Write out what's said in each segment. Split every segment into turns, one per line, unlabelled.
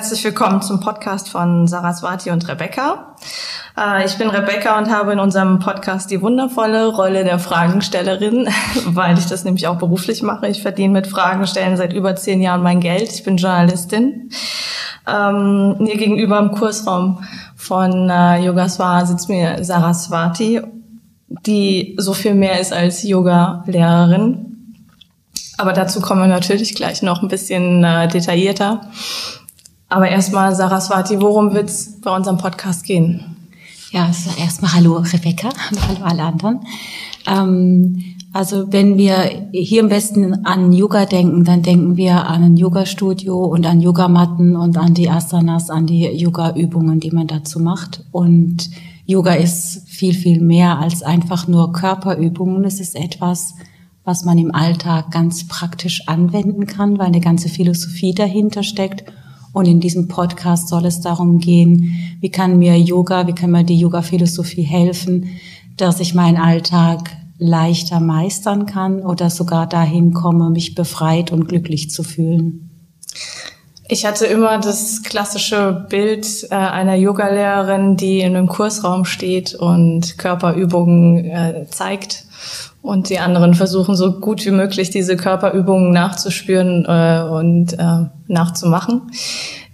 Herzlich willkommen zum Podcast von Saraswati und Rebecca. Äh, ich bin Rebecca und habe in unserem Podcast die wundervolle Rolle der Fragenstellerin, weil ich das nämlich auch beruflich mache. Ich verdiene mit Fragenstellen seit über zehn Jahren mein Geld. Ich bin Journalistin. Ähm, mir gegenüber im Kursraum von äh, Yogaswara sitzt mir Saraswati, die so viel mehr ist als Yoga-Lehrerin. Aber dazu kommen wir natürlich gleich noch ein bisschen äh, detaillierter. Aber erstmal, Saraswati, worum wird's bei unserem Podcast gehen?
Ja, also erstmal hallo Rebecca, hallo alle anderen. Ähm, also wenn wir hier im Westen an Yoga denken, dann denken wir an ein Yoga-Studio und an Yogamatten und an die Asanas, an die Yoga-Übungen, die man dazu macht. Und Yoga ist viel, viel mehr als einfach nur Körperübungen. Es ist etwas, was man im Alltag ganz praktisch anwenden kann, weil eine ganze Philosophie dahinter steckt und in diesem Podcast soll es darum gehen, wie kann mir Yoga, wie kann mir die Yoga-Philosophie helfen, dass ich meinen Alltag leichter meistern kann oder sogar dahin komme, mich befreit und glücklich zu fühlen.
Ich hatte immer das klassische Bild äh, einer Yogalehrerin, die in einem Kursraum steht und Körperübungen äh, zeigt und die anderen versuchen so gut wie möglich diese Körperübungen nachzuspüren äh, und äh, nachzumachen.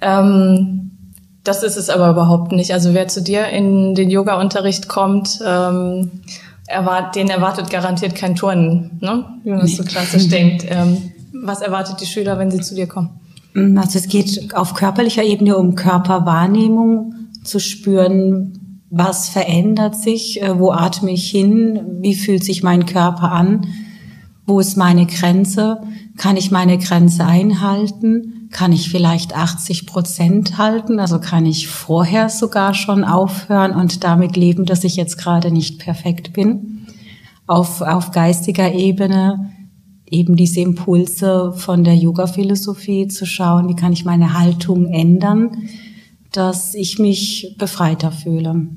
Ähm, das ist es aber überhaupt nicht. Also wer zu dir in den Yoga-Unterricht kommt, ähm, erwart, den erwartet garantiert kein Turnen, ne? wie man es so klassisch denkt. Ähm, was erwartet die Schüler, wenn sie zu dir kommen?
Also es geht auf körperlicher Ebene um Körperwahrnehmung zu spüren, was verändert sich, äh, wo atme ich hin, wie fühlt sich mein Körper an, wo ist meine Grenze, kann ich meine Grenze einhalten, kann ich vielleicht 80 Prozent halten, also kann ich vorher sogar schon aufhören und damit leben, dass ich jetzt gerade nicht perfekt bin. Auf, auf geistiger Ebene eben diese Impulse von der Yoga-Philosophie zu schauen, wie kann ich meine Haltung ändern, dass ich mich befreiter fühle.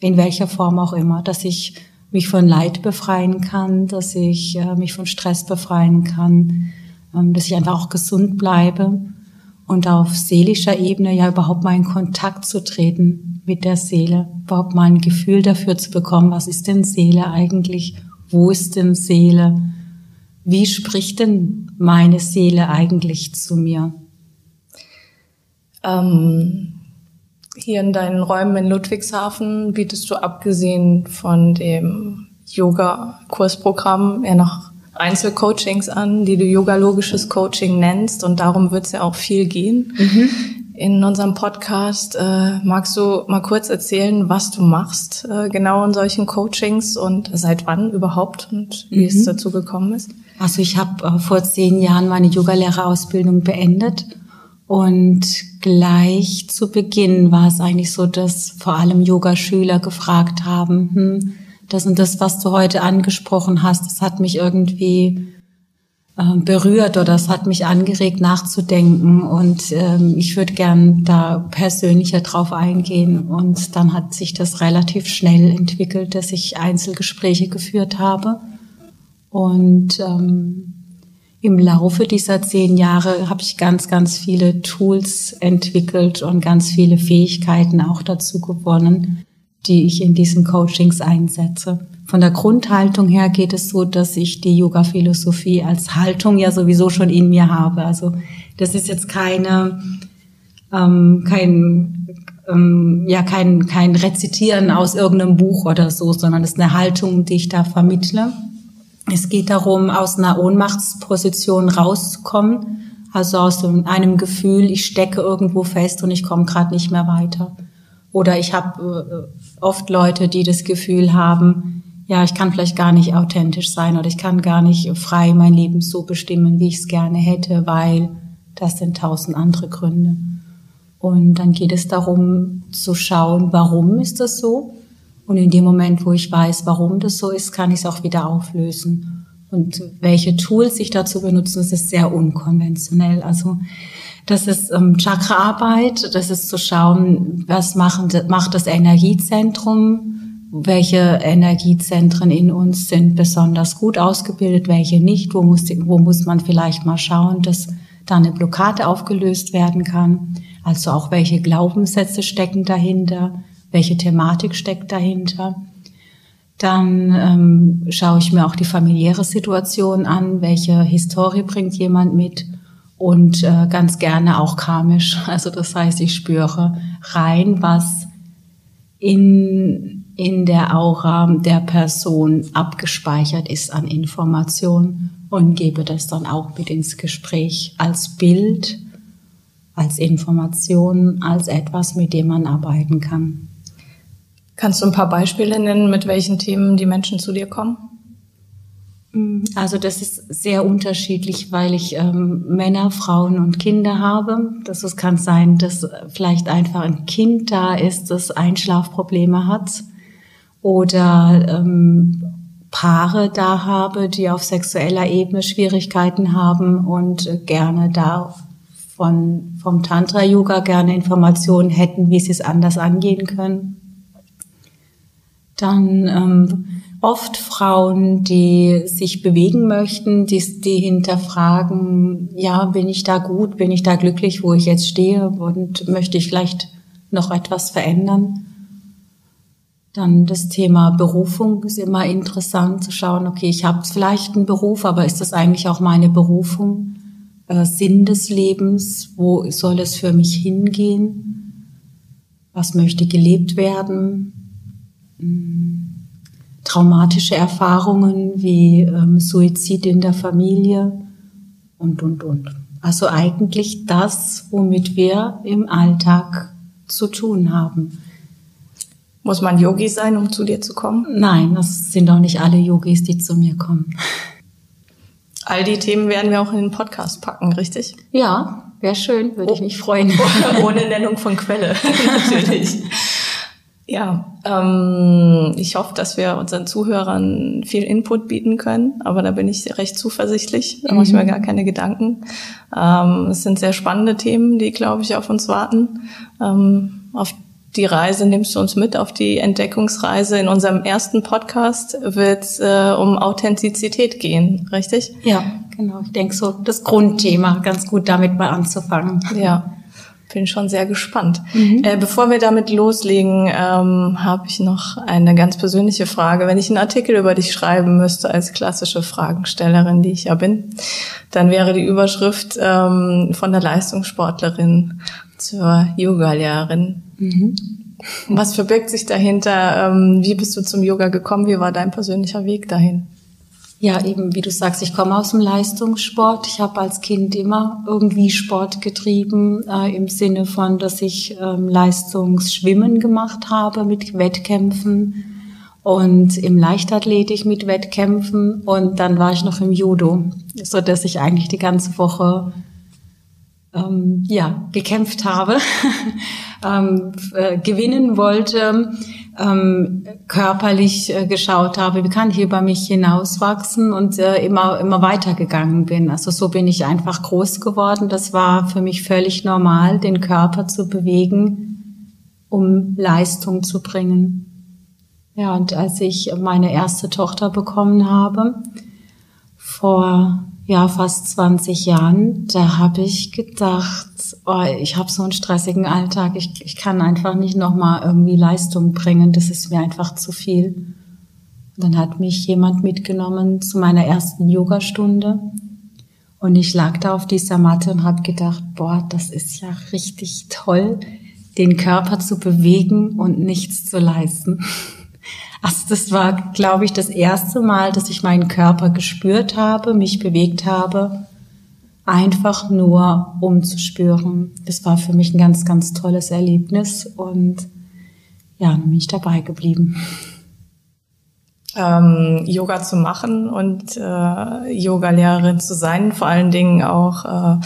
In welcher Form auch immer, dass ich mich von Leid befreien kann, dass ich äh, mich von Stress befreien kann, ähm, dass ich einfach auch gesund bleibe und auf seelischer Ebene ja überhaupt mal in Kontakt zu treten mit der Seele, überhaupt mal ein Gefühl dafür zu bekommen, was ist denn Seele eigentlich, wo ist denn Seele, wie spricht denn meine Seele eigentlich zu mir?
Ähm, hier in deinen Räumen in Ludwigshafen bietest du abgesehen von dem Yoga-Kursprogramm eher noch Einzelcoachings an, die du yogalogisches Coaching nennst und darum wird es ja auch viel gehen. Mhm. In unserem Podcast äh, magst du mal kurz erzählen, was du machst äh, genau in solchen Coachings und seit wann überhaupt und wie mhm. es dazu gekommen ist?
Also ich habe äh, vor zehn Jahren meine Yogalehrerausbildung beendet und gleich zu Beginn war es eigentlich so, dass vor allem Yogaschüler gefragt haben, hm, das und das, was du heute angesprochen hast, das hat mich irgendwie berührt oder das hat mich angeregt nachzudenken. Und ähm, ich würde gern da persönlicher drauf eingehen. Und dann hat sich das relativ schnell entwickelt, dass ich Einzelgespräche geführt habe. Und ähm, im Laufe dieser zehn Jahre habe ich ganz, ganz viele Tools entwickelt und ganz viele Fähigkeiten auch dazu gewonnen, die ich in diesen Coachings einsetze. Von der Grundhaltung her geht es so, dass ich die Yoga-Philosophie als Haltung ja sowieso schon in mir habe. Also das ist jetzt keine, ähm, kein, ähm, ja, kein, kein Rezitieren aus irgendeinem Buch oder so, sondern es ist eine Haltung, die ich da vermittle. Es geht darum, aus einer Ohnmachtsposition rauszukommen, also aus einem Gefühl, ich stecke irgendwo fest und ich komme gerade nicht mehr weiter. Oder ich habe äh, oft Leute, die das Gefühl haben, ja, ich kann vielleicht gar nicht authentisch sein oder ich kann gar nicht frei mein Leben so bestimmen, wie ich es gerne hätte, weil das sind tausend andere Gründe. Und dann geht es darum zu schauen, warum ist das so? Und in dem Moment, wo ich weiß, warum das so ist, kann ich es auch wieder auflösen. Und welche Tools ich dazu benutze, das ist sehr unkonventionell. Also das ist ähm, Chakraarbeit, das ist zu schauen, was machen, macht das Energiezentrum, welche Energiezentren in uns sind besonders gut ausgebildet, welche nicht, wo muss, wo muss man vielleicht mal schauen, dass da eine Blockade aufgelöst werden kann. Also auch welche Glaubenssätze stecken dahinter, welche Thematik steckt dahinter. Dann ähm, schaue ich mir auch die familiäre Situation an, welche Historie bringt jemand mit und äh, ganz gerne auch karmisch. Also das heißt, ich spüre rein, was in, in der Aura der Person abgespeichert ist an Information und gebe das dann auch mit ins Gespräch als Bild, als Information, als etwas, mit dem man arbeiten kann.
Kannst du ein paar Beispiele nennen, mit welchen Themen die Menschen zu dir kommen?
Also das ist sehr unterschiedlich, weil ich ähm, Männer, Frauen und Kinder habe. Das es kann sein, dass vielleicht einfach ein Kind da ist, das Einschlafprobleme hat oder ähm, Paare da habe, die auf sexueller Ebene Schwierigkeiten haben und gerne da von, vom Tantra-Yoga gerne Informationen hätten, wie sie es anders angehen können. Dann ähm, oft Frauen, die sich bewegen möchten, die, die hinterfragen, ja, bin ich da gut, bin ich da glücklich, wo ich jetzt stehe und möchte ich vielleicht noch etwas verändern. Dann das Thema Berufung ist immer interessant zu schauen, okay, ich habe vielleicht einen Beruf, aber ist das eigentlich auch meine Berufung? Äh, Sinn des Lebens, wo soll es für mich hingehen? Was möchte gelebt werden? Hm traumatische Erfahrungen wie ähm, Suizid in der Familie und, und, und. Also eigentlich das, womit wir im Alltag zu tun haben.
Muss man Yogi sein, um zu dir zu kommen?
Nein, das sind auch nicht alle Yogis, die zu mir kommen.
All die Themen werden wir auch in den Podcast packen, richtig?
Ja, wäre schön, würde oh. ich mich freuen.
Ohne Nennung von Quelle, natürlich. Ja, ähm, ich hoffe, dass wir unseren Zuhörern viel Input bieten können, aber da bin ich recht zuversichtlich. Da mhm. mache ich mir mhm. gar keine Gedanken. Ähm, es sind sehr spannende Themen, die, glaube ich, auf uns warten. Ähm, auf die Reise nimmst du uns mit, auf die Entdeckungsreise. In unserem ersten Podcast wird es äh, um Authentizität gehen, richtig?
Ja, genau. Ich denke so, das Grundthema, ganz gut damit mal anzufangen.
Ja. Bin schon sehr gespannt. Mhm. Äh, bevor wir damit loslegen, ähm, habe ich noch eine ganz persönliche Frage. Wenn ich einen Artikel über dich schreiben müsste als klassische Fragenstellerin, die ich ja bin, dann wäre die Überschrift ähm, von der Leistungssportlerin zur Yoga-Lehrerin. Mhm. Was verbirgt sich dahinter? Ähm, wie bist du zum Yoga gekommen? Wie war dein persönlicher Weg dahin?
Ja, eben wie du sagst, ich komme aus dem Leistungssport. Ich habe als Kind immer irgendwie Sport getrieben, äh, im Sinne von, dass ich ähm, Leistungsschwimmen gemacht habe mit Wettkämpfen und im Leichtathletik mit Wettkämpfen und dann war ich noch im Judo, so dass ich eigentlich die ganze Woche ähm, ja gekämpft habe, ähm, äh, gewinnen wollte ähm, körperlich äh, geschaut habe, wie kann ich über mich hinauswachsen und äh, immer, immer weitergegangen bin. Also so bin ich einfach groß geworden. Das war für mich völlig normal, den Körper zu bewegen, um Leistung zu bringen. Ja, und als ich meine erste Tochter bekommen habe, vor ja fast 20 Jahren, da habe ich gedacht, oh, ich habe so einen stressigen Alltag, ich, ich kann einfach nicht nochmal irgendwie Leistung bringen, das ist mir einfach zu viel. Dann hat mich jemand mitgenommen zu meiner ersten Yogastunde. Und ich lag da auf dieser Matte und habe gedacht, boah, das ist ja richtig toll, den Körper zu bewegen und nichts zu leisten. Also das war, glaube ich, das erste Mal, dass ich meinen Körper gespürt habe, mich bewegt habe, einfach nur um zu spüren. Das war für mich ein ganz, ganz tolles Erlebnis und ja, dann bin ich dabei geblieben.
Ähm, Yoga zu machen und äh, Yoga-Lehrerin zu sein, vor allen Dingen auch äh,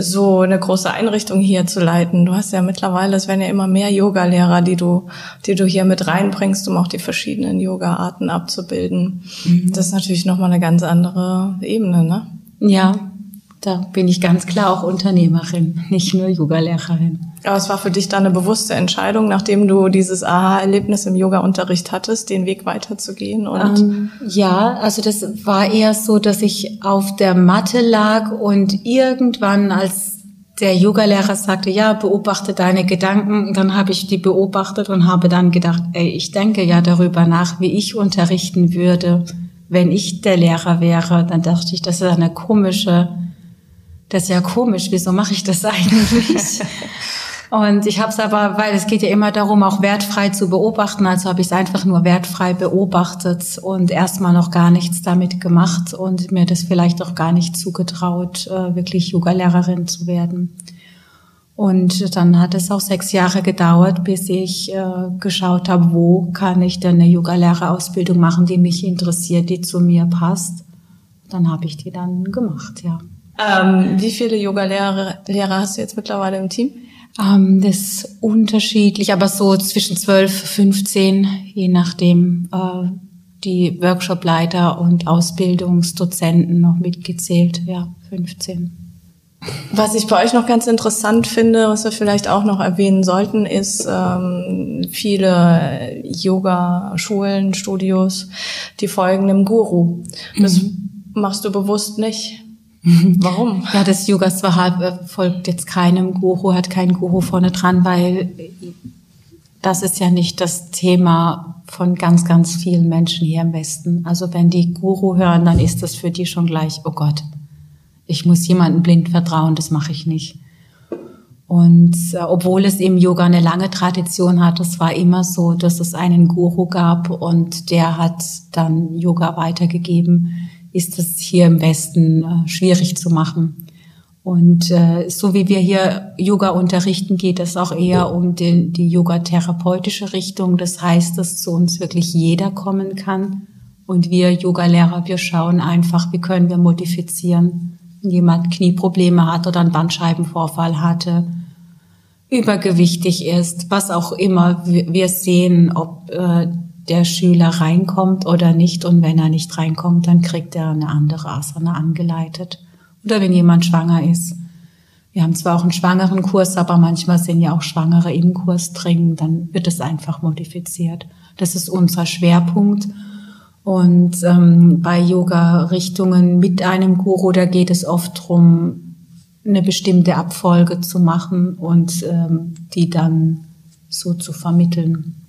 so eine große Einrichtung hier zu leiten. Du hast ja mittlerweile, es werden ja immer mehr Yoga-Lehrer, die du, die du hier mit reinbringst, um auch die verschiedenen Yoga-Arten abzubilden. Mhm. Das ist natürlich nochmal eine ganz andere Ebene, ne?
Ja, da bin ich ganz klar auch Unternehmerin, nicht nur Yogalehrerin.
Aber es war für dich dann eine bewusste Entscheidung, nachdem du dieses Aha-Erlebnis im Yoga-Unterricht hattest, den Weg weiterzugehen? Und ähm,
ja, also das war eher so, dass ich auf der Matte lag und irgendwann, als der Yogalehrer sagte, ja, beobachte deine Gedanken, dann habe ich die beobachtet und habe dann gedacht, ey, ich denke ja darüber nach, wie ich unterrichten würde, wenn ich der Lehrer wäre. Dann dachte ich, das ist eine komische das ist ja komisch, wieso mache ich das eigentlich? Und ich habe es aber, weil es geht ja immer darum, auch wertfrei zu beobachten, also habe ich es einfach nur wertfrei beobachtet und erstmal noch gar nichts damit gemacht und mir das vielleicht auch gar nicht zugetraut, äh, wirklich Yoga-Lehrerin zu werden. Und dann hat es auch sechs Jahre gedauert, bis ich äh, geschaut habe, wo kann ich denn eine Yoga-Lehrerausbildung machen, die mich interessiert, die zu mir passt. Dann habe ich die dann gemacht, ja.
Ähm, wie viele Yoga-Lehrer Lehrer hast du jetzt mittlerweile im Team?
Ähm, das ist unterschiedlich, aber so zwischen 12, 15, je nachdem, äh, die Workshopleiter und Ausbildungsdozenten noch mitgezählt, ja, 15.
Was ich bei euch noch ganz interessant finde, was wir vielleicht auch noch erwähnen sollten, ist ähm, viele Yoga-Schulen, Studios, die folgen einem Guru. Das mhm. machst du bewusst nicht. Warum?
Ja, das Yoga Swahab äh, folgt jetzt keinem Guru, hat keinen Guru vorne dran, weil das ist ja nicht das Thema von ganz, ganz vielen Menschen hier im Westen. Also wenn die Guru hören, dann ist das für die schon gleich, oh Gott, ich muss jemandem blind vertrauen, das mache ich nicht. Und äh, obwohl es im Yoga eine lange Tradition hat, es war immer so, dass es einen Guru gab und der hat dann Yoga weitergegeben ist es hier im Westen äh, schwierig zu machen. Und äh, so wie wir hier Yoga unterrichten, geht es auch eher um den, die yoga-therapeutische Richtung. Das heißt, dass zu uns wirklich jeder kommen kann. Und wir Yoga-Lehrer, wir schauen einfach, wie können wir modifizieren. Wenn jemand Knieprobleme hat oder einen Bandscheibenvorfall hatte, übergewichtig ist, was auch immer, wir sehen, ob äh, der Schüler reinkommt oder nicht. Und wenn er nicht reinkommt, dann kriegt er eine andere Asana angeleitet. Oder wenn jemand schwanger ist. Wir haben zwar auch einen schwangeren Kurs, aber manchmal sind ja auch Schwangere im Kurs drin, dann wird es einfach modifiziert. Das ist unser Schwerpunkt. Und ähm, bei Yoga-Richtungen mit einem Guru, da geht es oft drum, eine bestimmte Abfolge zu machen und ähm, die dann so zu vermitteln.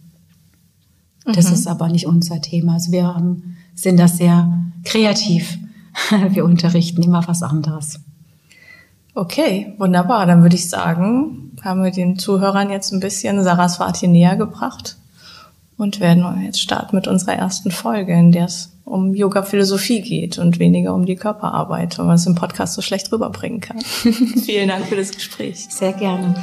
Das mhm. ist aber nicht unser Thema. Also wir haben, sind da sehr kreativ. Wir unterrichten immer was anderes.
Okay, wunderbar. Dann würde ich sagen, haben wir den Zuhörern jetzt ein bisschen Saraswati näher gebracht und werden jetzt starten mit unserer ersten Folge, in der es um Yoga-Philosophie geht und weniger um die Körperarbeit, weil man es im Podcast so schlecht rüberbringen kann. Vielen Dank für das Gespräch.
Sehr gerne.